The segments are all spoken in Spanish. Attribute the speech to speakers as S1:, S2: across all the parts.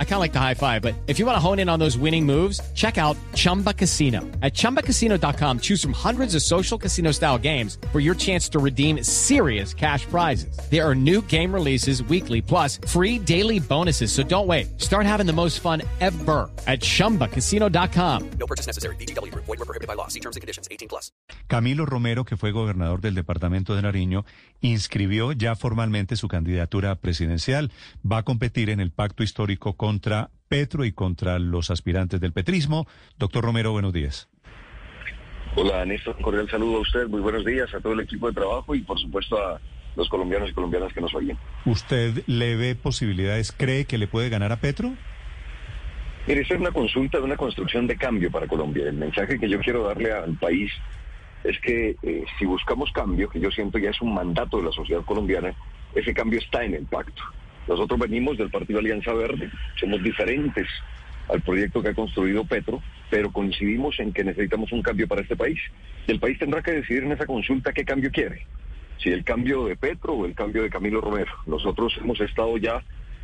S1: I kind of like the high five, but if you want to hone in on those winning moves, check out Chumba Casino. At ChumbaCasino.com, choose from hundreds of social casino style games for your chance to redeem serious cash prizes. There are new game releases weekly, plus free daily bonuses. So don't wait. Start having the most fun ever at ChumbaCasino.com.
S2: No purchase necessary. BGW. Void were prohibited by law. See terms and conditions. 18 plus.
S3: Camilo Romero, que fue gobernador del departamento de Nariño, inscribió ya formalmente su candidatura presidencial Va a competir en el pacto histórico contra Petro y contra los aspirantes del petrismo. Doctor Romero, buenos días.
S4: Hola, Néstor, un cordial saludo a usted. Muy buenos días a todo el equipo de trabajo y, por supuesto, a los colombianos y colombianas que nos oyen.
S3: ¿Usted le ve posibilidades, cree que le puede ganar a Petro?
S4: Mire, esta es una consulta de una construcción de cambio para Colombia. El mensaje que yo quiero darle al país es que eh, si buscamos cambio, que yo siento ya es un mandato de la sociedad colombiana, ese cambio está en el pacto. Nosotros venimos del Partido Alianza Verde, somos diferentes al proyecto que ha construido Petro, pero coincidimos en que necesitamos un cambio para este país. Y el país tendrá que decidir en esa consulta qué cambio quiere, si el cambio de Petro o el cambio de Camilo Romero. Nosotros hemos estado ya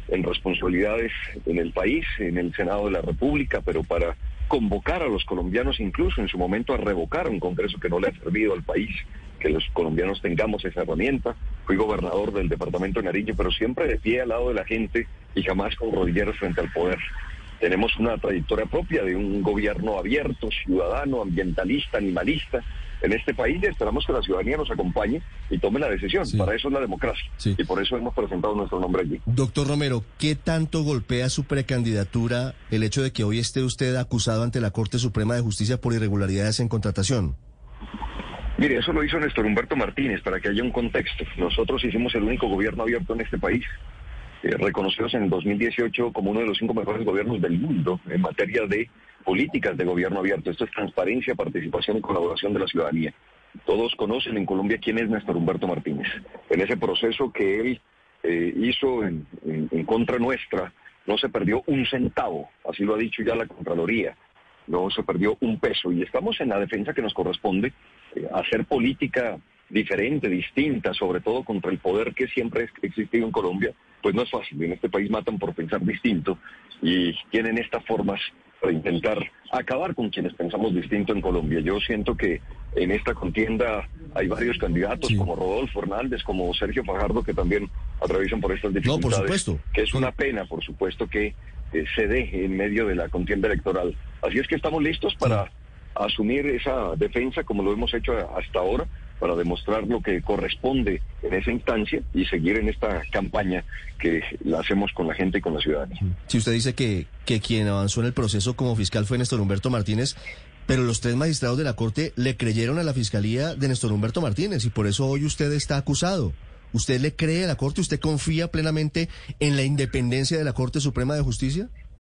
S4: en responsabilidades en el país, en el Senado de la República, pero para convocar a los colombianos incluso en su momento a revocar un Congreso que no le ha servido al país, que los colombianos tengamos esa herramienta. Fui gobernador del departamento de Nariño, pero siempre de pie al lado de la gente y jamás con rodilleras frente al poder. Tenemos una trayectoria propia de un gobierno abierto, ciudadano, ambientalista, animalista, en este país esperamos que la ciudadanía nos acompañe y tome la decisión. Para eso es la democracia. Y por eso hemos presentado nuestro nombre allí.
S5: Doctor Romero, ¿qué tanto golpea su precandidatura el hecho de que hoy esté usted acusado ante la Corte Suprema de Justicia por irregularidades en contratación?
S4: Mire, eso lo hizo Néstor Humberto Martínez, para que haya un contexto. Nosotros hicimos el único gobierno abierto en este país, eh, reconocidos en el 2018 como uno de los cinco mejores gobiernos del mundo en materia de políticas de gobierno abierto. Esto es transparencia, participación y colaboración de la ciudadanía. Todos conocen en Colombia quién es Néstor Humberto Martínez. En ese proceso que él eh, hizo en contra nuestra, no se perdió un centavo, así lo ha dicho ya la Contraloría no se perdió un peso y estamos en la defensa que nos corresponde, eh, hacer política diferente, distinta, sobre todo contra el poder que siempre ha existido en Colombia, pues no es fácil. En este país matan por pensar distinto y tienen estas formas para intentar acabar con quienes pensamos distinto en Colombia. Yo siento que en esta contienda hay varios candidatos como Rodolfo Hernández, como Sergio Fajardo, que también atraviesan por estas dificultades.
S5: No, por supuesto.
S4: Que es una pena, por supuesto, que eh, se deje en medio de la contienda electoral. Así es que estamos listos para asumir esa defensa como lo hemos hecho hasta ahora para demostrar lo que corresponde en esa instancia y seguir en esta campaña que la hacemos con la gente y con la ciudadanía.
S5: Si usted dice que, que quien avanzó en el proceso como fiscal fue Néstor Humberto Martínez, pero los tres magistrados de la Corte le creyeron a la fiscalía de Néstor Humberto Martínez y por eso hoy usted está acusado. ¿Usted le cree a la Corte? ¿Usted confía plenamente en la independencia de la Corte Suprema de Justicia?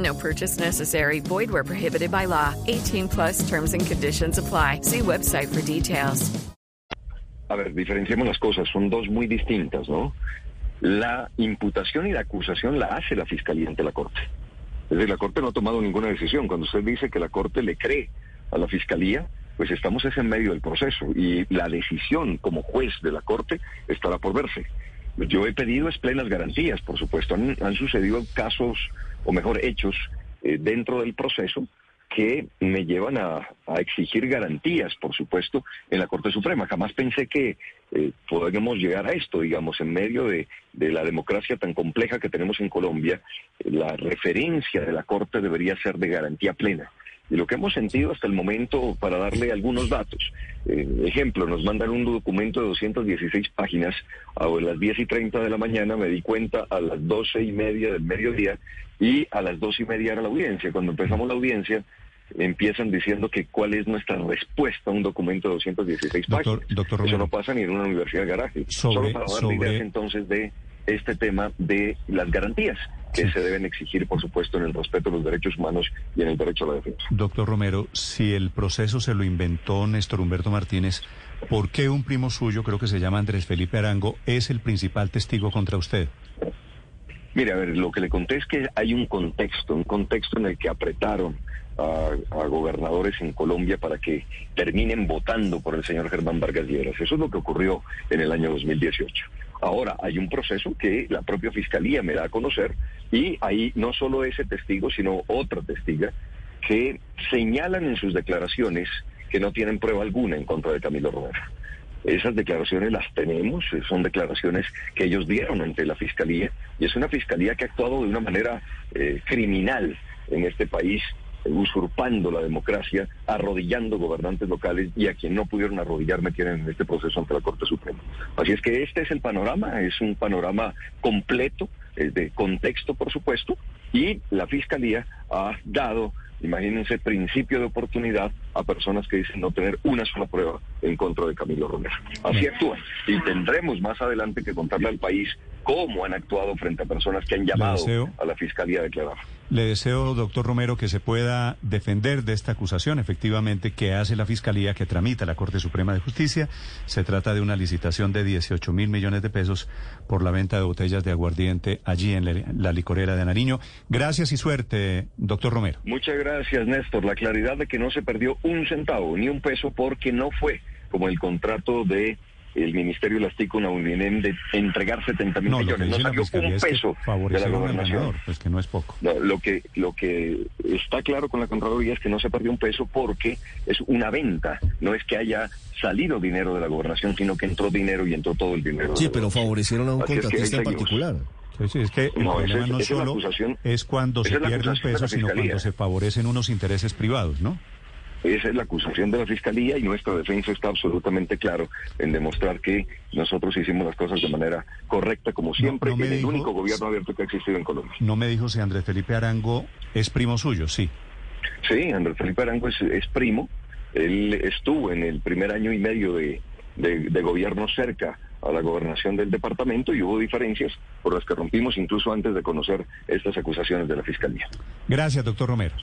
S6: No purchase necessary. Void where prohibited by law. 18 plus terms and conditions apply. See website for details.
S4: A ver, diferenciemos las cosas. Son dos muy distintas, ¿no? La imputación y la acusación la hace la Fiscalía ante la Corte. Es decir, la Corte no ha tomado ninguna decisión. Cuando usted dice que la Corte le cree a la Fiscalía, pues estamos en medio del proceso y la decisión como juez de la Corte estará por verse. Yo he pedido es plenas garantías, por supuesto. Han, sucedido casos, o mejor, hechos eh, dentro del proceso que me llevan a, exigir garantías, por supuesto, en la Corte Suprema. Jamás pensé que eh, podríamos llegar a esto, digamos, en medio de, la democracia tan compleja que tenemos en Colombia, la referencia de la Corte debería ser de garantía plena y lo que hemos sentido hasta el momento para darle algunos datos. Eh, ejemplo, nos mandan un documento de 216 páginas a las 10 y 30 de la mañana, me di cuenta a las 12 y media del mediodía y a las 2 y media era la audiencia. Cuando empezamos la audiencia, empiezan diciendo que cuál es nuestra respuesta a un documento de 216 páginas. Eso no pasa ni en una universidad de garaje. Solo para dar ideas entonces de este tema de las garantías que se deben exigir, por supuesto, en el respeto a los derechos humanos y en el derecho a la defensa.
S3: Doctor Romero, si el proceso se lo inventó Néstor Humberto Martínez, ¿por qué un primo suyo, creo que se llama Andrés Felipe Arango, es el principal testigo contra usted?
S4: Mire, a ver, lo que le conté es que hay un contexto, un contexto en el que apretaron a, a, gobernadores en Colombia para que terminen votando por el señor Germán Vargas Lleras. Eso es lo que ocurrió en el año 2018. Ahora, hay un proceso que la propia Fiscalía me da a conocer y ahí no solo ese testigo, sino otra testiga que señalan en sus declaraciones que no tienen prueba alguna en contra de Camilo Romero. Esas declaraciones las tenemos, son declaraciones que ellos dieron ante la Fiscalía y es una Fiscalía que ha actuado de una manera eh, criminal en este país usurpando la democracia, arrodillando gobernantes locales y a quien no pudieron arrodillar tienen en este proceso ante la Corte Suprema. Así es que este es el panorama, es un panorama completo, de contexto por supuesto, y la Fiscalía ha dado, imagínense, principio de oportunidad a personas que dicen no tener una sola prueba en contra de Camilo Romero. Así actúan. Y tendremos más adelante que contarle al país cómo han actuado frente a personas que han llamado a la Fiscalía a declarar.
S3: Le deseo, doctor Romero, que se pueda defender de esta acusación, efectivamente, que hace la Fiscalía, que tramita la Corte Suprema de Justicia. Se trata de una licitación de 18 mil millones de pesos por la venta de botellas de aguardiente allí en la licorera de Nariño. Gracias y suerte, doctor Romero.
S4: Muchas gracias, Néstor. La claridad de que no se perdió un centavo ni un peso porque no fue como el contrato de el Ministerio de las TIC una de entregar 70 mil millones. No salió un peso de la gobernación.
S3: pues que no es poco.
S4: lo, que, lo que está claro con la Contraloría es que no se perdió un peso porque es una venta. No es que haya salido dinero de la gobernación, sino que entró dinero y entró todo el dinero.
S5: Sí, pero favorecieron a un contratista en particular.
S3: Sí, es que el problema no solo es, cuando se pierde un peso, sino cuando se favorecen unos intereses privados, ¿no?
S4: Esa es la acusación de la Fiscalía y nuestra defensa está absolutamente claro en demostrar que nosotros hicimos las cosas de manera correcta, como siempre, en el único gobierno abierto que ha existido en Colombia.
S3: No me dijo si Andrés Felipe Arango es primo suyo, sí.
S4: Sí, Andrés Felipe Arango es, primo. Él estuvo en el primer año y medio de, de gobierno cerca a la gobernación del departamento y hubo diferencias por las que rompimos incluso antes de conocer estas acusaciones de la Fiscalía.
S3: Gracias, doctor Romero.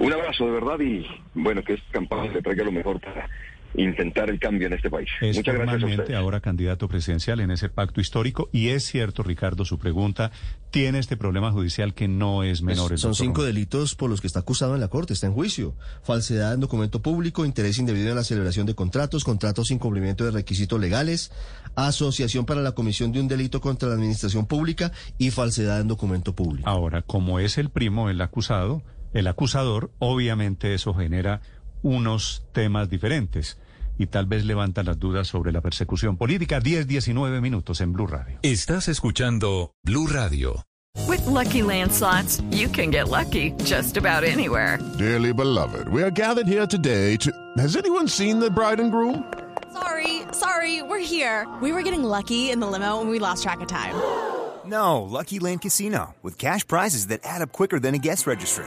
S4: Un abrazo de verdad y bueno, que esta campaña le traiga lo mejor para intentar el cambio en este país.
S3: Es Muchas gracias. ahora candidato presidencial en ese pacto histórico y es cierto, Ricardo, su pregunta tiene este problema judicial que no es menor.
S5: son cinco delitos por los que está acusado en la corte, está en juicio: falsedad en documento público, interés indebido en la celebración de contratos, contratos sin cumplimiento de requisitos legales, asociación para la comisión de un delito contra la administración pública y falsedad en documento público.
S3: Ahora, como es el primo el acusado el acusador, obviamente eso genera unos temas diferentes y tal vez levanta las dudas sobre la persecución política. 10, 19 minutos en Blue Radio.
S7: Estás escuchando Blue Radio.
S6: With lucky landslots, you can get lucky just about anywhere.
S8: Dearly beloved, we are gathered here today to. Has anyone seen the bride and groom?
S9: Sorry, sorry, we're here. We were getting lucky in the limo and we lost track of time.
S10: No, Lucky Land Casino, with cash prizes that add up quicker than a guest registry